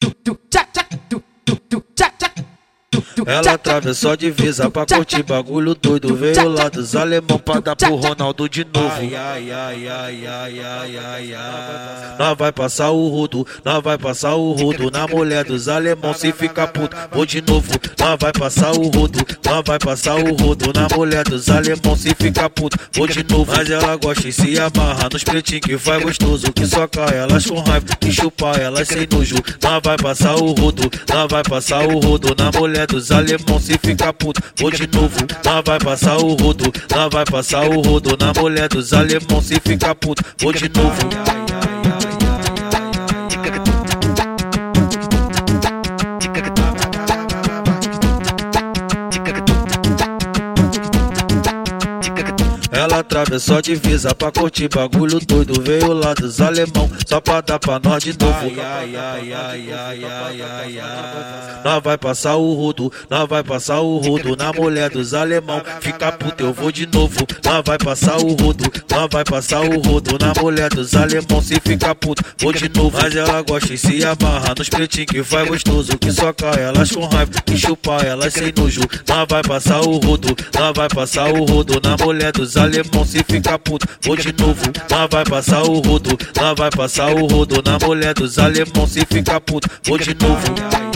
do, do, do. Ela atravessou a divisa pra curtir bagulho doido. Veio lá dos alemão pra dar pro Ronaldo de novo. Ai, ai, ai, ai, ai, ai, ai, ai. Nós vai passar o rodo, nós vai passar o rodo. Na mulher dos alemão se fica puto, vou de novo. Nós vai passar o rodo, nós vai passar o rodo. Na mulher dos alemão se fica puto, vou de novo. Mas ela gosta e se amarra nos pretinhos que faz gostoso. Que só cai elas com raiva, que chupa elas sem nojo. Nós vai passar o rodo, nós vai passar o rodo. Na mulher dos alemão se fica puto, vou de novo. Nós vai passar o rodo, nós vai passar o rodo. Na mulher dos alemão se fica puto, vou de novo. Ela atravessou a divisa pra curtir bagulho doido. Veio lá dos alemão, só pra dar pra nós de novo. Ai, ai, ai, ai, ai, ai, ai, ai. Nós vai passar o rodo, nós vai passar o rodo. Na mulher dos alemão, fica puto, eu vou de novo. Nós vai passar o rodo, nós vai passar o rodo. Na mulher dos alemão, se fica puto, vou de novo. Mas ela gosta e se amarra nos pretinhos que faz gostoso. Que só cai elas com raiva, que chupa elas sem nojo. Nós vai passar o rodo, nós vai passar o rodo. Na mulher dos alemão se fica puto, vou de novo. Nós vai passar o rodo, nós vai passar o rodo. Na mulher dos alemão se fica puto, vou de novo.